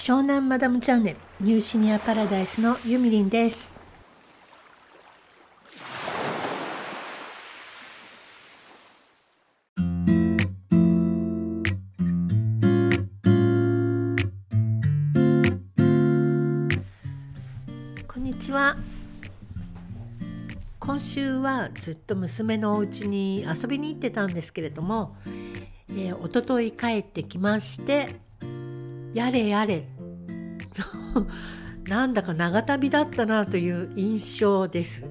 湘南マダムチャンネルニューシニアパラダイスのゆみりんです。こんにちは。今週はずっと娘のお家に遊びに行ってたんですけれども、えー、一昨日帰ってきましてやれやれ なんだか長旅だったなという印象です。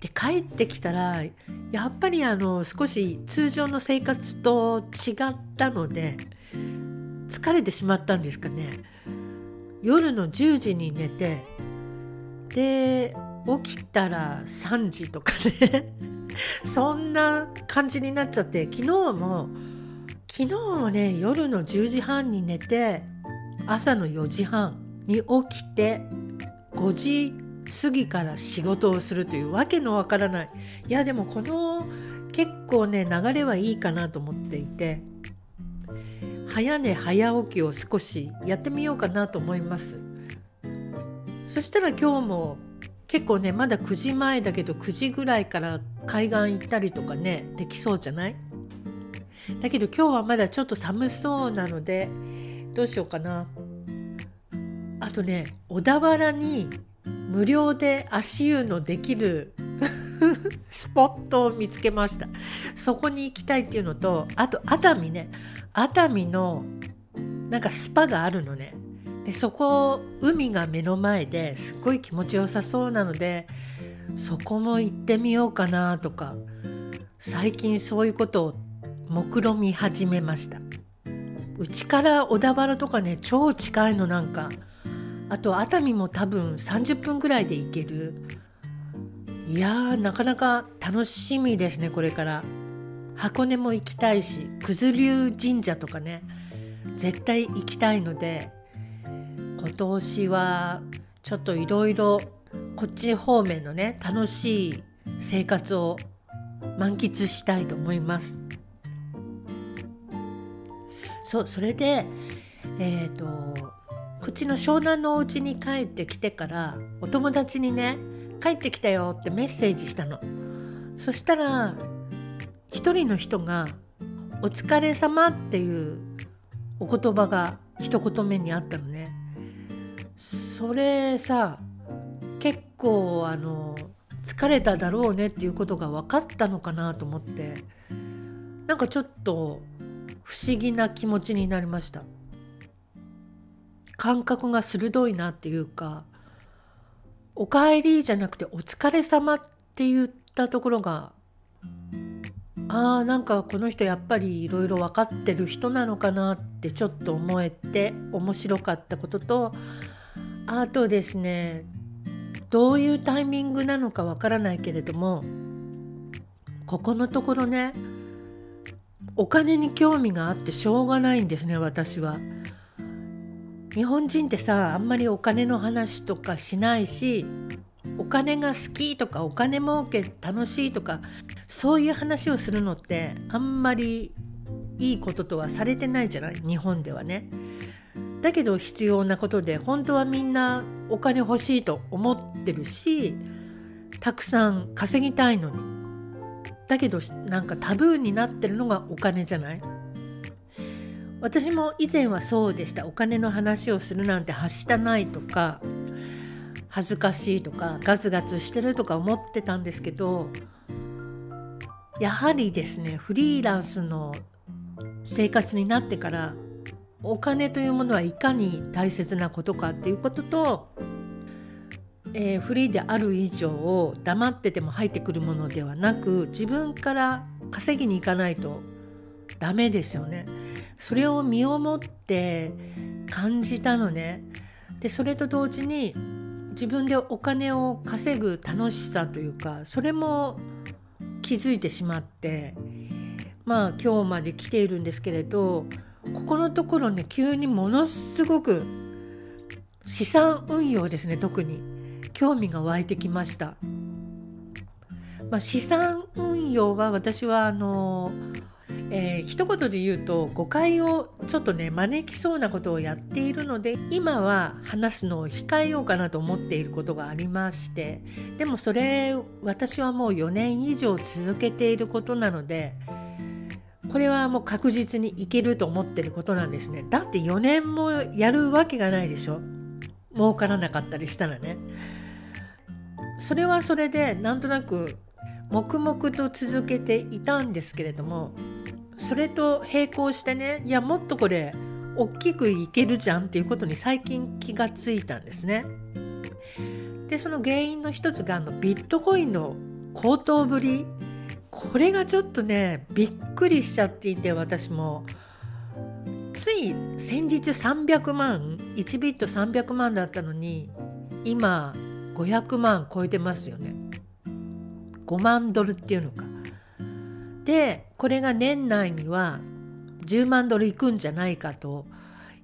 で帰ってきたらやっぱりあの少し通常の生活と違ったので疲れてしまったんですかね。夜の10時に寝てで起きたら3時とかね そんな感じになっちゃって昨日も昨日もね夜の10時半に寝て朝の4時半に起きて5時過ぎから仕事をするというわけのわからない。いやでもこの結構ね流れはいいかなと思っていて早寝早起きを少しやってみようかなと思います。そしたら今日も結構ねまだ9時前だけど9時ぐらいから海岸行ったりとかねできそうじゃない？だけど今日はまだちょっと寒そうなのでどうしようかな。あとね小田原に無料で足湯のできる スポットを見つけました。そこに行きたいっていうのとあと熱海ね。熱海のなんかスパがあるのね。でそこ海が目の前ですっごい気持ちよさそうなのでそこも行ってみようかなとか最近そういうことを目論み始めました。うちから小田原とかね超近いのなんか。あと熱海も多分30分ぐらいで行ける。いやーなかなか楽しみですねこれから。箱根も行きたいし九頭龍神社とかね絶対行きたいので今年はちょっといろいろこっち方面のね楽しい生活を満喫したいと思います。そそれでえっ、ー、とこっちの湘南のお家に帰ってきてからお友達にね「帰ってきたよ」ってメッセージしたの。そしたら一人の人が「お疲れ様っていうお言葉が一言目にあったのね。それさ結構あの疲れただろうねっていうことが分かったのかなと思ってなんかちょっと不思議な気持ちになりました。感覚が鋭いなっていうか「おかえり」じゃなくて「お疲れ様って言ったところがあーなんかこの人やっぱりいろいろ分かってる人なのかなってちょっと思えて面白かったこととあとですねどういうタイミングなのかわからないけれどもここのところねお金に興味があってしょうがないんですね私は。日本人ってさあんまりお金の話とかしないしお金が好きとかお金儲け楽しいとかそういう話をするのってあんまりいいこととはされてないじゃない日本ではね。だけど必要なことで本当はみんなお金欲しいと思ってるしたくさん稼ぎたいのにだけどなんかタブーになってるのがお金じゃない？私も以前はそうでした。お金の話をするなんてはしたないとか恥ずかしいとかガツガツしてるとか思ってたんですけどやはりですねフリーランスの生活になってからお金というものはいかに大切なことかっていうこととえー、フリーである以上黙ってても入ってくるものではなく自分から稼ぎに行かないとダメですよね。それを身をもって感じたのね。でそれと同時に自分でお金を稼ぐ楽しさというかそれも気づいてしまってまあ今日まで来ているんですけれどここのところね急にものすごく資産運用ですね特に興味が湧いてきました。まあ、資産運用は私はあのえー、一言で言うと誤解をちょっとね招きそうなことをやっているので今は話すのを控えようかなと思っていることがありましてでもそれ私はもう4年以上続けていることなのでこれはもう確実にいけると思ってることなんですね。だって4年もやるわけがないでしょ。儲からなかったりしたらね。それはそれでなんとなく黙々と続けていたんですけれどもそれと並行してねいやもっとこれ大きくいけるじゃんっていうことに最近気がついたんですね。でその原因の一つがあのビットコインの高騰ぶりこれがちょっとねびっくりしちゃっていて私もつい先日300万1ビット300万だったのに今500万超えてますよね。5万ドルっていうのか。でこれが年内には10万ドルいくんじゃないかと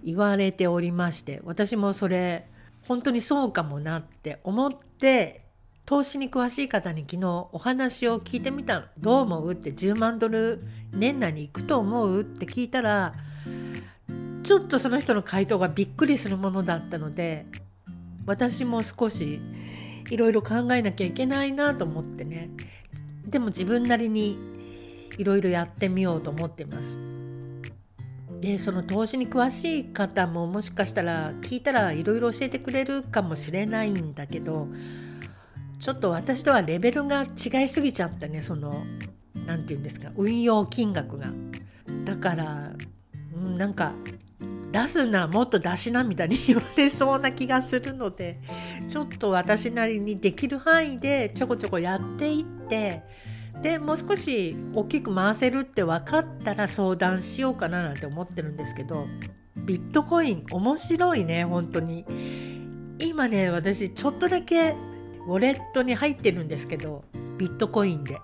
言われておりまして私もそれ本当にそうかもなって思って投資に詳しい方に昨日お話を聞いてみたの。どう思うって10万ドル年内に行くと思うって聞いたらちょっとその人の回答がびっくりするものだったので私も少しいろいろ考えなきゃいけないなと思ってねでも自分なりにいろいろやってみようと思ってます。でその投資に詳しい方ももしかしたら聞いたらいろいろ教えてくれるかもしれないんだけどちょっと私とはレベルが違いすぎちゃったねその何て言うんですか運用金額が。だから、うん、なんか出すならもっと出しなみたいに言われそうな気がするのでちょっと私なりにできる範囲でちょこちょこやっていってでもう少し大きく回せるって分かったら相談しようかななんて思ってるんですけどビットコイン面白いね本当に。今ね私ちょっとだけウォレットに入ってるんですけどビットコインで。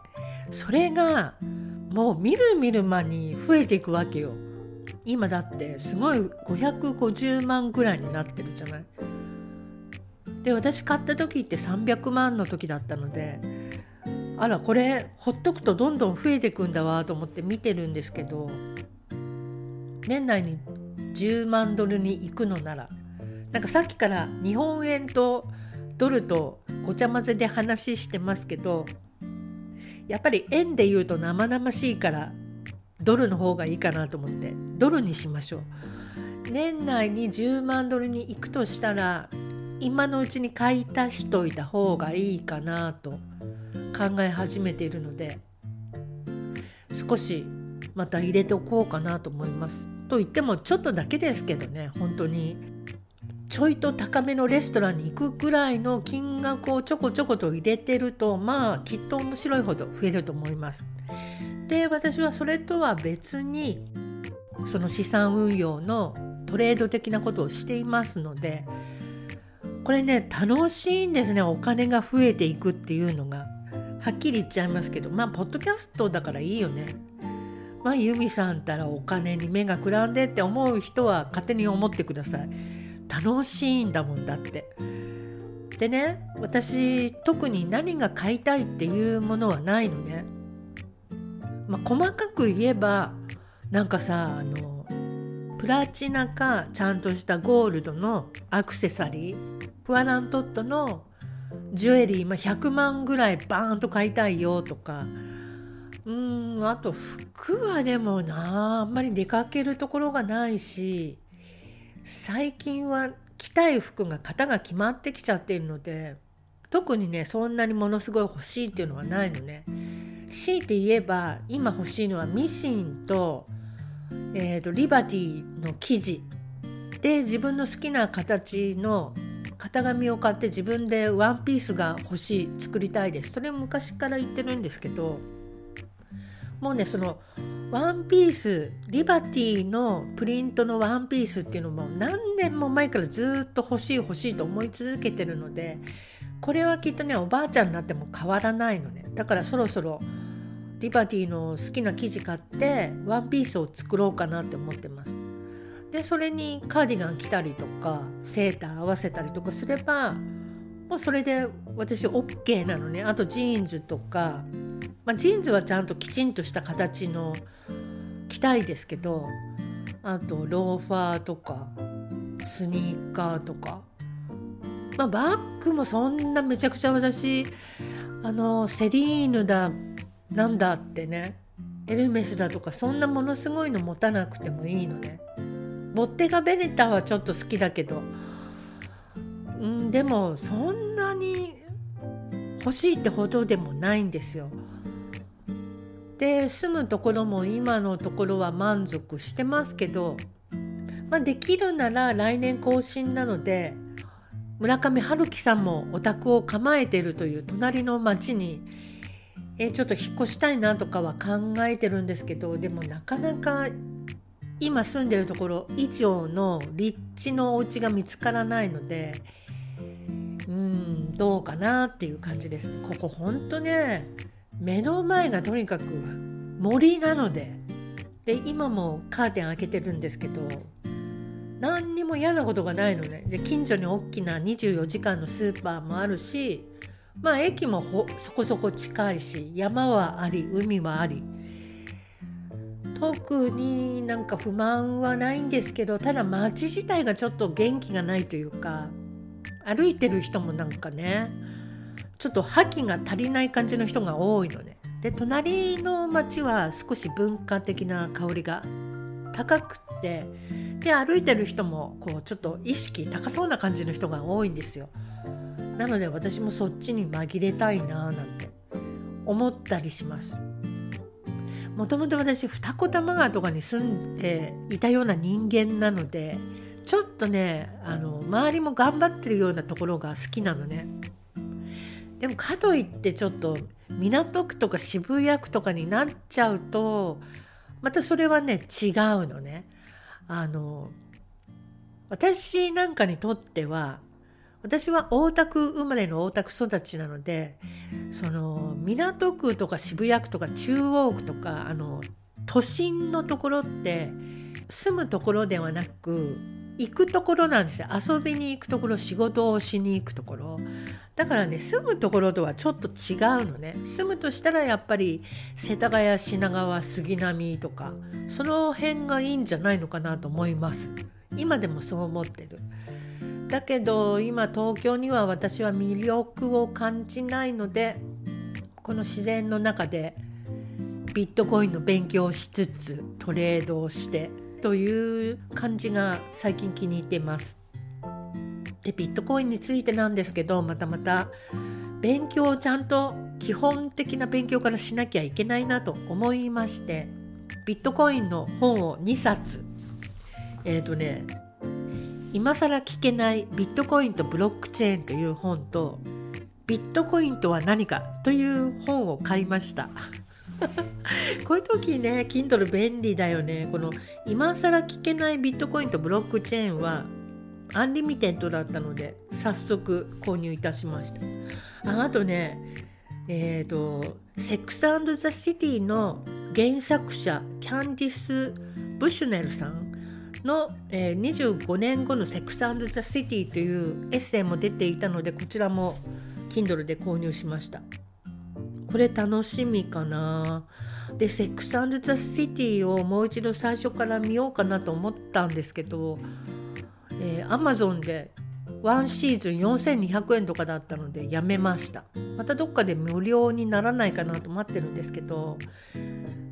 それがもうみるみる間に増えていくわけよ。今だってすごい550万ぐらいになってるじゃない。で私買った時って300万の時だったのであらこれほっとくとどんどん増えてくんだわと思って見てるんですけど年内に10万ドルに行くのならなんかさっきから日本円とドルとごちゃ混ぜで話してますけどやっぱり円で言うと生々しいからドルの方がいいかなと思ってドルにしましょう年内に10万ドルに行くとしたら今のうちに買い足しといた方がいいかなと考え始めているので少しまた入れておこうかなと思います。と言ってもちょっとだけですけどね本当にちょいと高めのレストランに行くぐらいの金額をちょこちょこと入れてるとまあきっと面白いほど増えると思います。で私はそれとは別にその資産運用のトレード的なことをしていますのでこれね楽しいんですね。お金が増えていくっていうのが。はっきり言っちゃいますけど。まあポッドキャストだからいいよね。まあユミさんたらお金に目がくらんでって思う人は勝手に思ってください。楽しいんだもんだって。でね私特に何が買いたいっていうものはないのね。まあ、細かく言えばなんかさあのプラチナかちゃんとしたゴールドのアクセサリープアラントットのジュエリー、まあ、100万ぐらいバーンと買いたいよとかうんあと服はでもなあんまり出かけるところがないし最近は着たい服が型が決まってきちゃってるので特にねそんなにものすごい欲しいっていうのはないのね。強いて言えば今欲しいのはミシンと,、えーと、リバティの生地で自分の好きな形の型紙を買って自分でワンピースが欲しい作りたいです。それ昔から言ってるんですけどもうねそのワンピースリバティのプリントのワンピースっていうのも何年も前からずっと欲しい欲しいと思い続けてるのでこれはきっとねおばあちゃんになっても変わらないのね。だからそろそろリバティの好きな生地買ってワンピースを作ろうかなって思ってます。でそれにカーディガン着たりとかセーター合わせたりとかすればもうそれで私 OK なのねあとジーンズとか、まあ、ジーンズはちゃんときちんとした形のきたいですけどあとローファーとかスニーカーとか、まあ、バッグもそんなめちゃくちゃ私あのセリーヌだなんだってねエルメスだとかそんなものすごいの持たなくてもいいのね。ボッテガ・ベネタはちょっと好きだけど、うん、でもそんなに欲しいってほどでもないんですよ。で住むところも今のところは満足してますけど、まあ、できるなら来年更新なので村上春樹さんもお宅を構えてるという隣の町にえちょっと引っ越したいなとかは考えてるんですけどでもなかなか今住んでるところ以上の立地のお家が見つからないのでうんどうかなっていう感じです。ここほんとね目の前がとにかく森なのでで今もカーテン開けてるんですけど何にも嫌なことがないのねで近所に大きな24時間のスーパーもあるしまあ駅もそこそこ近いし山はあり海はあり特になんか不満はないんですけどただ街自体がちょっと元気がないというか歩いてる人もなんかねちょっと覇気が足りない感じの人が多いのね。で隣の町は少し文化的な香りが高くってで歩いてる人もこうちょっと意識高そうな感じの人が多いんですよ。なので私もそっちに紛れたいなーなんて思ったりします。もともと私二子玉川とかに住んでいたような人間なのでちょっとねあの周りも頑張ってるようなところが好きなのね。でもかといってちょっと港区とか渋谷区とかになっちゃうとまたそれはね違うのね。あの私なんかにとっては私は大田区生まれの大田区育ちなのでその港区とか渋谷区とか中央区とかあの都心のところって住むところではなく行くところなんですよ。遊びに行くところ仕事をしに行くところ。だからね住むところとはちょっと違うのね。住むとしたらやっぱり世田谷品川杉並とかその辺がいいんじゃないのかなと思います。今でもそう思ってる。だけど今東京には私は魅力を感じないのでこの自然の中でビットコインの勉強をしつつトレードをしてという感じが最近気に入ってます。でビットコインについてなんですけどまたまた勉強をちゃんと基本的な勉強からしなきゃいけないなと思いましてビットコインの本を2冊えっ、ー、とね今更聞けないビットコインとブロックチェーンという本とビットコインとは何かという本を買いました こういう時ね Kindle 便利だよね。この今更聞けないビットコインとブロックチェーンはアンリミテッドだったので早速購入いたしました。ああとねえっ、ー、とセックスザ・シティの原作者キャンディス・ブシュネルさんの、えー、25年後のセックスザ・シティというエッセイも出ていたのでこちらも Kindle で購入しましたこれ楽しみかな。でセックスザ・シティをもう一度最初から見ようかなと思ったんですけどえー、Amazon で1シーズン4200円とかだったのでやめました。またどっかで無料にならないかなと待ってるんですけど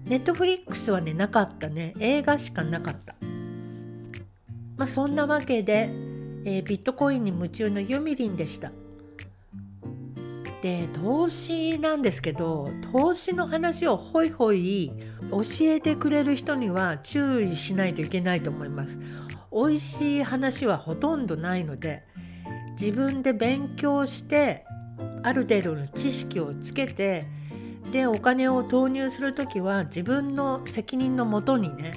ネットフリックスはねなかったね。映画しかなかった。まあそんなわけで、えー、ビットコインに夢中のユミリンでした。で投資なんですけど投資の話をホイホイ教えてくれる人には注意しないといけないと思います。美味しい話はほとんどないので自分で勉強してある程度の知識をつけてでお金を投入する時は自分の責任のもとにね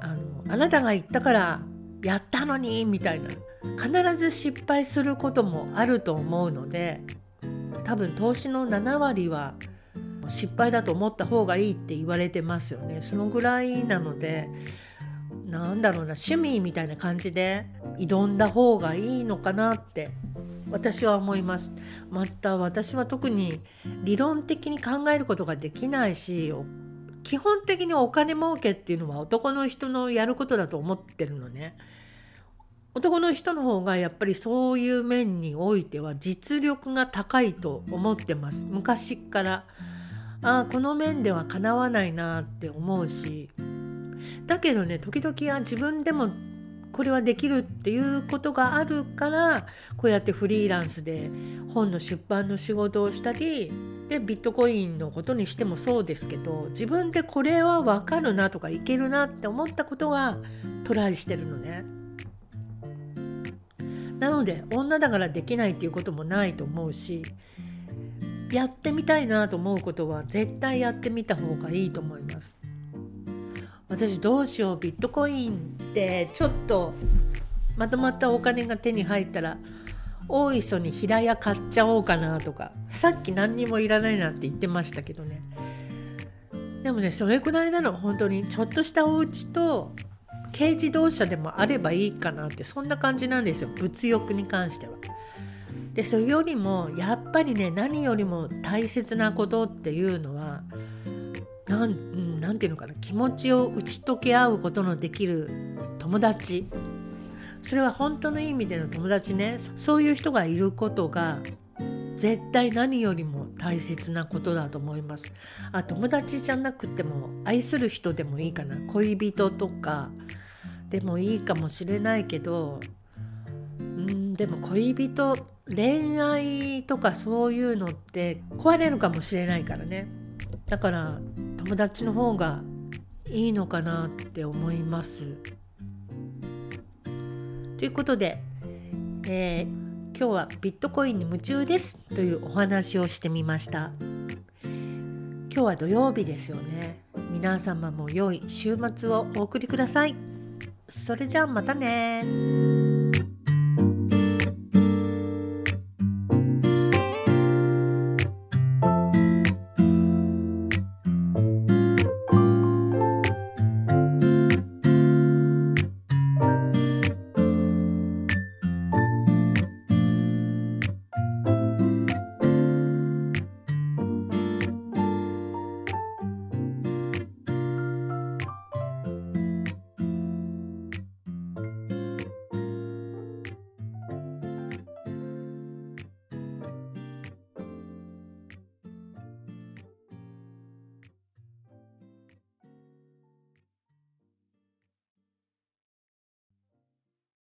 あのあなたが言ったからやったのにみたいな。必ず失敗することもあると思うので多分投資の7割は失敗だと思った方がいいって言われてますよねそのぐらいなのでなんだろうな趣味みたいな感じで挑んだ方がいいのかなって私は思いますまた私は特に理論的に考えることができないし基本的にお金儲けっていうのは男の人のやることだと思ってるのね。男の人の方がやっぱりそういう面においては実力が高いと思ってます。昔から。あこの面ではかなわないなって思うし。だけどね時々は自分でもこれはできるっていうことがあるからこうやってフリーランスで本の出版の仕事をしたりでビットコインのことにしてもそうですけど自分でこれは分かるなとかいけるなって思ったことはトライしてるのね。なので女だからできないっていうこともないと思うしやってみたいなと思うことは絶対やってみた方がいいと思います。私どうしようビットコインってちょっとまとまったお金が手に入ったら大磯に平屋買っちゃおうかなとかさっき何にもいらないなんて言ってましたけどねでもねそれくらいなの本当にちょっとしたお家と軽自動車でもあればいいかなってそんな感じなんですよ。物欲に関しては。でそれよりもやっぱりね何よりも大切なことっていうのはなんなんていうのかな。気持ちを打ち解け合うことのできる友達。それは本当の意味での友達ね。そういう人がいることが絶対何よりも大切なことだと思います。あ友達じゃなくても愛する人でもいいかな。恋人とかでもいいかもしれないけどうんでも恋人恋愛とかそういうのって壊れるかもしれないからね。だから友達の方がいいのかなって思います。ということで、えー、今日はビットコインに夢中ですというお話をしてみました。今日は土曜日ですよね。皆様も良い週末をお送りください。それじゃあまたね